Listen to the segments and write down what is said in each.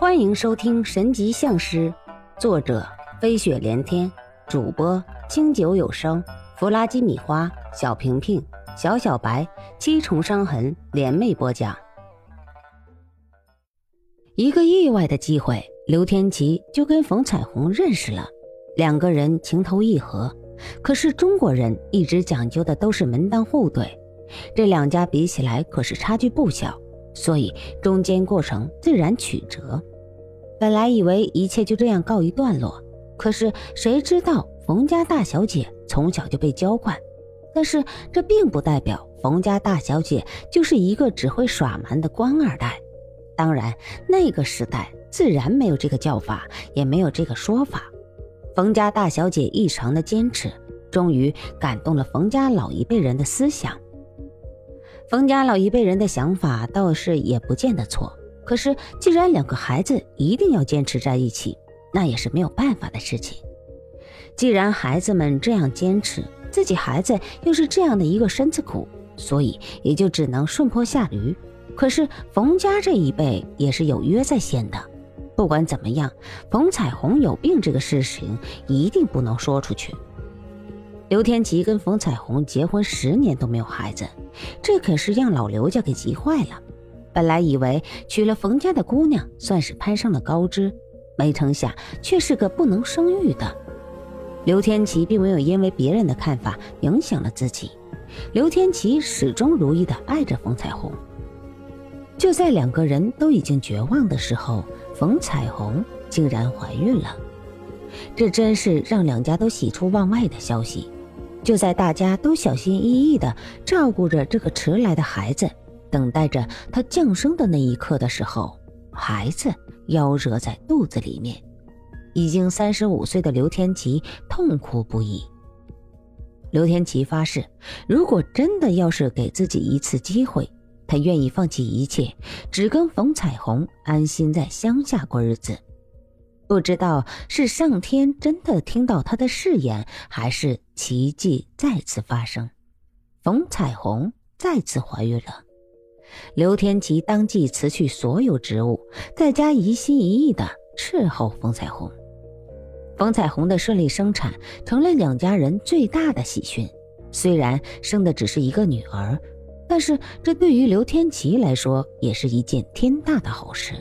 欢迎收听《神级相师》，作者飞雪连天，主播清酒有声，弗拉基米花，小平平，小小白，七重伤痕联袂播讲。一个意外的机会，刘天琪就跟冯彩虹认识了，两个人情投意合。可是中国人一直讲究的都是门当户对，这两家比起来可是差距不小。所以中间过程自然曲折，本来以为一切就这样告一段落，可是谁知道冯家大小姐从小就被娇惯，但是这并不代表冯家大小姐就是一个只会耍蛮的官二代。当然，那个时代自然没有这个叫法，也没有这个说法。冯家大小姐异常的坚持，终于感动了冯家老一辈人的思想。冯家老一辈人的想法倒是也不见得错，可是既然两个孩子一定要坚持在一起，那也是没有办法的事情。既然孩子们这样坚持，自己孩子又是这样的一个身子骨，所以也就只能顺坡下驴。可是冯家这一辈也是有约在先的，不管怎么样，冯彩虹有病这个事情一定不能说出去。刘天琪跟冯彩虹结婚十年都没有孩子，这可是让老刘家给急坏了。本来以为娶了冯家的姑娘算是攀上了高枝，没成想却是个不能生育的。刘天琪并没有因为别人的看法影响了自己，刘天琪始终如一的爱着冯彩虹。就在两个人都已经绝望的时候，冯彩虹竟然怀孕了，这真是让两家都喜出望外的消息。就在大家都小心翼翼地照顾着这个迟来的孩子，等待着他降生的那一刻的时候，孩子夭折在肚子里面。已经三十五岁的刘天琪痛哭不已。刘天琪发誓，如果真的要是给自己一次机会，他愿意放弃一切，只跟冯彩虹安心在乡下过日子。不知道是上天真的听到他的誓言，还是奇迹再次发生，冯彩虹再次怀孕了。刘天琪当即辞去所有职务，在家一心一意的伺候冯彩虹。冯彩虹的顺利生产成了两家人最大的喜讯。虽然生的只是一个女儿，但是这对于刘天琪来说也是一件天大的好事。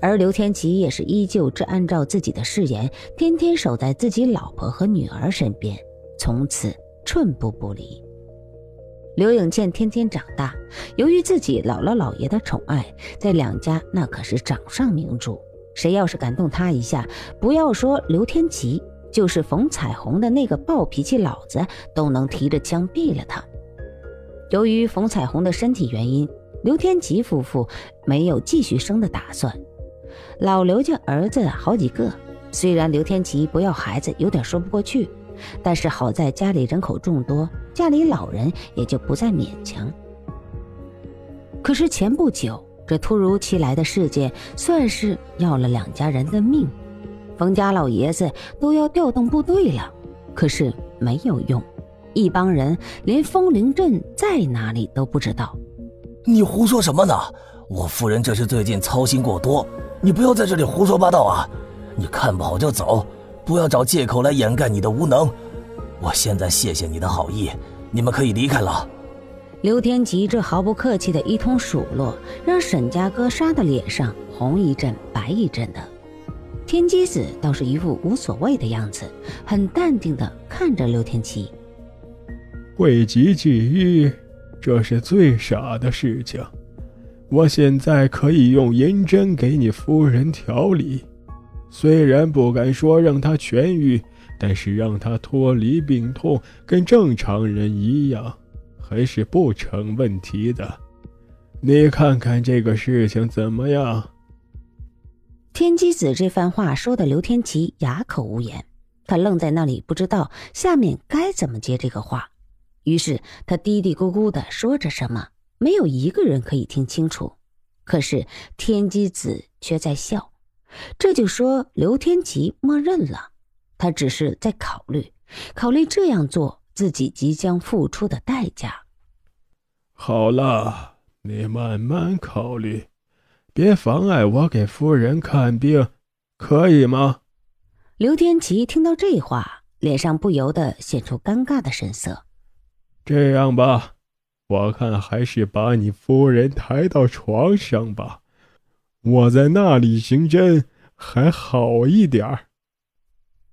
而刘天琪也是依旧只按照自己的誓言，天天守在自己老婆和女儿身边，从此寸步不离。刘永倩天天长大，由于自己姥姥姥爷的宠爱，在两家那可是掌上明珠。谁要是敢动她一下，不要说刘天琪，就是冯彩虹的那个暴脾气老子，都能提着枪毙了他。由于冯彩虹的身体原因，刘天琪夫妇没有继续生的打算。老刘家儿子好几个，虽然刘天琪不要孩子有点说不过去，但是好在家里人口众多，家里老人也就不再勉强。可是前不久，这突如其来的事件算是要了两家人的命，冯家老爷子都要调动部队了，可是没有用，一帮人连风铃镇在哪里都不知道。你胡说什么呢？我夫人这是最近操心过多。你不要在这里胡说八道啊！你看不好就走，不要找借口来掩盖你的无能。我现在谢谢你的好意，你们可以离开了。刘天吉这毫不客气的一通数落，让沈家哥杀的脸上红一阵白一阵的。天机子倒是一副无所谓的样子，很淡定的看着刘天琪。讳疾忌医，这是最傻的事情。我现在可以用银针给你夫人调理，虽然不敢说让她痊愈，但是让她脱离病痛，跟正常人一样，还是不成问题的。你看看这个事情怎么样？天机子这番话说的刘天琪哑口无言，他愣在那里，不知道下面该怎么接这个话。于是他嘀嘀咕咕的说着什么。没有一个人可以听清楚，可是天机子却在笑，这就说刘天琪默认了，他只是在考虑，考虑这样做自己即将付出的代价。好了，你慢慢考虑，别妨碍我给夫人看病，可以吗？刘天琪听到这话，脸上不由得显出尴尬的神色。这样吧，我看还是把你夫人抬到床上吧，我在那里行针还好一点儿。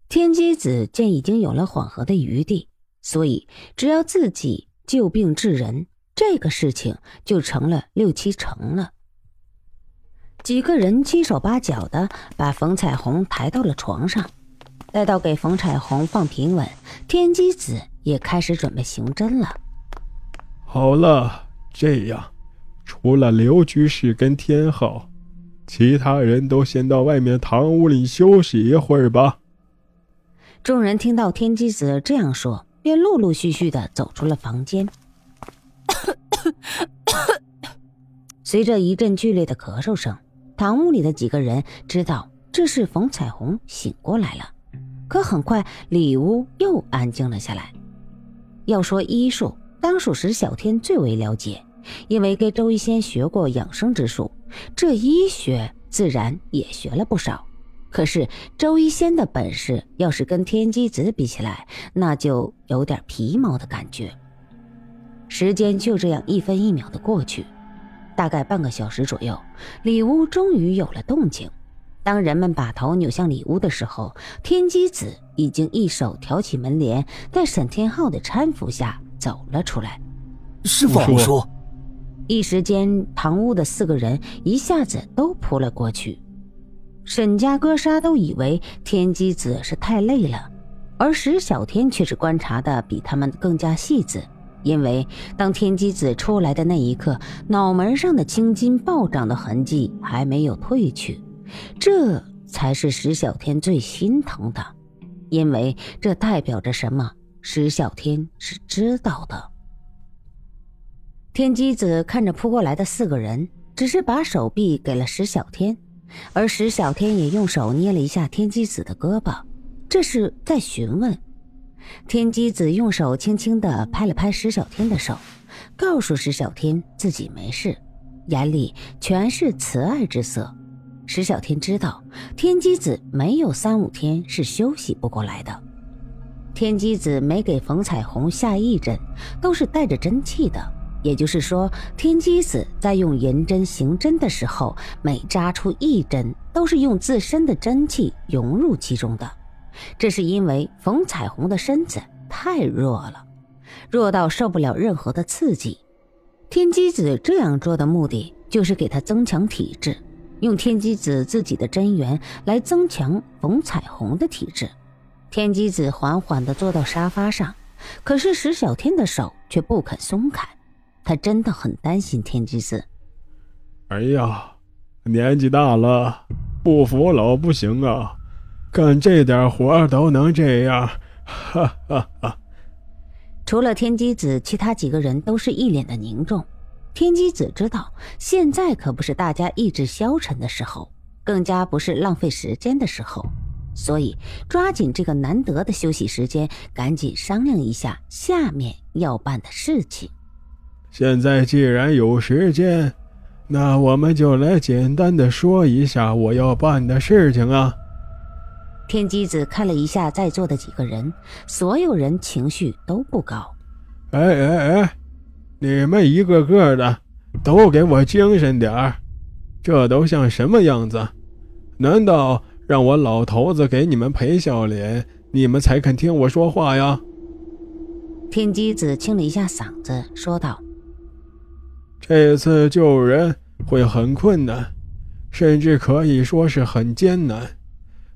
天机子见已经有了缓和的余地，所以只要自己救病治人，这个事情就成了六七成了。几个人七手八脚的把冯彩虹抬到了床上，待到给冯彩虹放平稳，天机子也开始准备刑侦了。好了，这样，除了刘居士跟天昊，其他人都先到外面堂屋里休息一会儿吧。众人听到天机子这样说，便陆陆续续的走出了房间。随着一阵剧烈的咳嗽声。堂屋里的几个人知道这是冯彩虹醒过来了，可很快里屋又安静了下来。要说医术，当属石小天最为了解，因为跟周一仙学过养生之术，这医学自然也学了不少。可是周一仙的本事，要是跟天机子比起来，那就有点皮毛的感觉。时间就这样一分一秒的过去。大概半个小时左右，里屋终于有了动静。当人们把头扭向里屋的时候，天机子已经一手挑起门帘，在沈天浩的搀扶下走了出来。是房叔。一时间，堂屋的四个人一下子都扑了过去。沈家哥仨都以为天机子是太累了，而石小天却是观察的比他们更加细致。因为当天机子出来的那一刻，脑门上的青筋暴涨的痕迹还没有褪去，这才是石小天最心疼的，因为这代表着什么？石小天是知道的。天机子看着扑过来的四个人，只是把手臂给了石小天，而石小天也用手捏了一下天机子的胳膊，这是在询问。天机子用手轻轻地拍了拍石小天的手，告诉石小天自己没事，眼里全是慈爱之色。石小天知道天机子没有三五天是休息不过来的。天机子每给冯彩虹下一针，都是带着真气的，也就是说，天机子在用银针行针的时候，每扎出一针，都是用自身的真气融入其中的。这是因为冯彩虹的身子太弱了，弱到受不了任何的刺激。天机子这样做的目的，就是给他增强体质，用天机子自己的真元来增强冯彩虹的体质。天机子缓缓地坐到沙发上，可是石小天的手却不肯松开，他真的很担心天机子。哎呀，年纪大了，不服老不行啊！干这点活都能这样，哈哈哈！除了天机子，其他几个人都是一脸的凝重。天机子知道，现在可不是大家意志消沉的时候，更加不是浪费时间的时候，所以抓紧这个难得的休息时间，赶紧商量一下下面要办的事情。现在既然有时间，那我们就来简单的说一下我要办的事情啊。天机子看了一下在座的几个人，所有人情绪都不高。哎哎哎，你们一个个的都给我精神点儿！这都像什么样子？难道让我老头子给你们赔笑脸，你们才肯听我说话呀？天机子清了一下嗓子，说道：“这次救人会很困难，甚至可以说是很艰难。”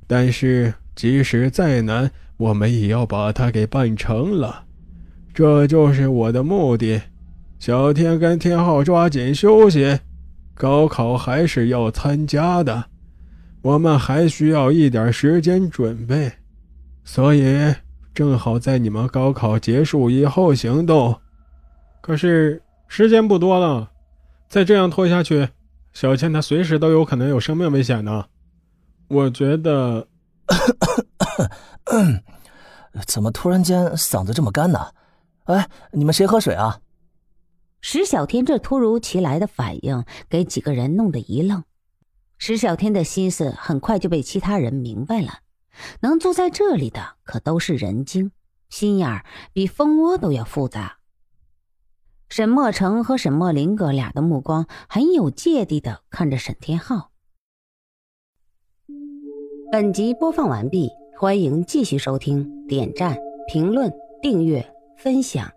但是，即使再难，我们也要把它给办成了。这就是我的目的。小天跟天昊抓紧休息，高考还是要参加的，我们还需要一点时间准备，所以正好在你们高考结束以后行动。可是时间不多了，再这样拖下去，小倩她随时都有可能有生命危险呢。我觉得，怎么突然间嗓子这么干呢？哎，你们谁喝水啊？石小天这突如其来的反应给几个人弄得一愣，石小天的心思很快就被其他人明白了。能坐在这里的可都是人精，心眼儿比蜂窝都要复杂。沈墨成和沈墨林哥俩的目光很有芥蒂的看着沈天浩。本集播放完毕，欢迎继续收听，点赞、评论、订阅、分享。